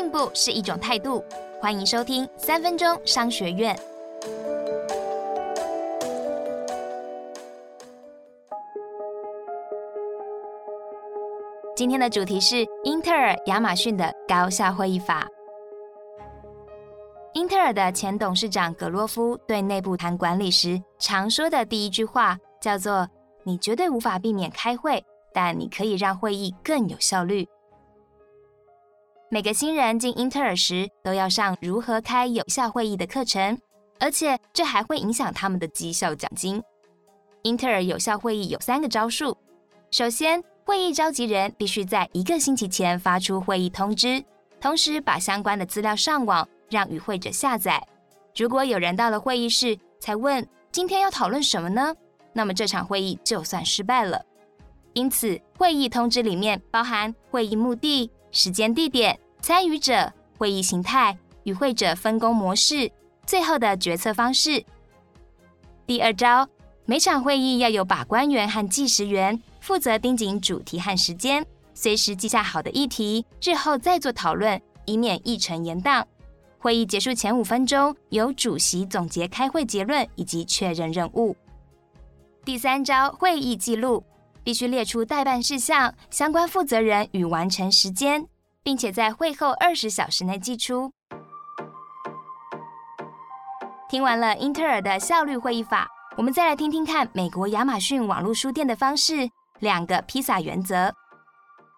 进步是一种态度。欢迎收听三分钟商学院。今天的主题是英特尔、亚马逊的高效会议法。英特尔的前董事长格洛夫对内部谈管理时常说的第一句话叫做：“你绝对无法避免开会，但你可以让会议更有效率。”每个新人进英特尔时都要上如何开有效会议的课程，而且这还会影响他们的绩效奖金。英特尔有效会议有三个招数，首先。会议召集人必须在一个星期前发出会议通知，同时把相关的资料上网，让与会者下载。如果有人到了会议室才问今天要讨论什么呢？那么这场会议就算失败了。因此，会议通知里面包含会议目的、时间、地点、参与者、会议形态、与会者分工模式、最后的决策方式。第二招，每场会议要有把关员和计时员。负责盯紧主题和时间，随时记下好的议题，日后再做讨论，以免议程延宕。会议结束前五分钟，由主席总结开会结论以及确认任务。第三招，会议记录必须列出代办事项、相关负责人与完成时间，并且在会后二十小时内寄出。听完了英特尔的效率会议法，我们再来听听看美国亚马逊网络书店的方式。两个披萨原则，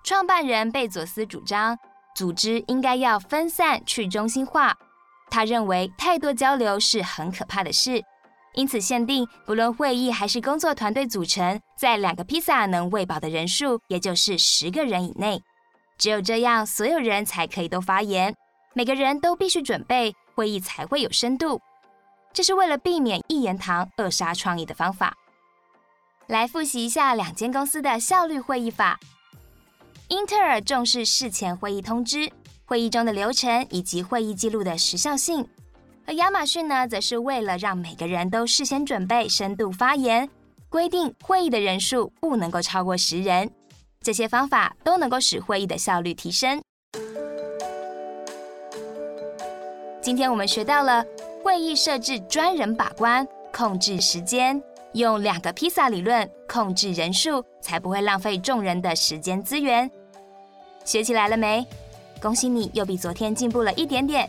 创办人贝佐斯主张组织应该要分散、去中心化。他认为太多交流是很可怕的事，因此限定不论会议还是工作团队组成，在两个披萨能喂饱的人数，也就是十个人以内。只有这样，所有人才可以都发言，每个人都必须准备，会议才会有深度。这是为了避免一言堂扼杀创意的方法。来复习一下两间公司的效率会议法。英特尔重视事前会议通知、会议中的流程以及会议记录的时效性，而亚马逊呢，则是为了让每个人都事先准备深度发言，规定会议的人数不能够超过十人。这些方法都能够使会议的效率提升。今天我们学到了会议设置专人把关，控制时间。用两个披萨理论控制人数，才不会浪费众人的时间资源。学起来了没？恭喜你又比昨天进步了一点点。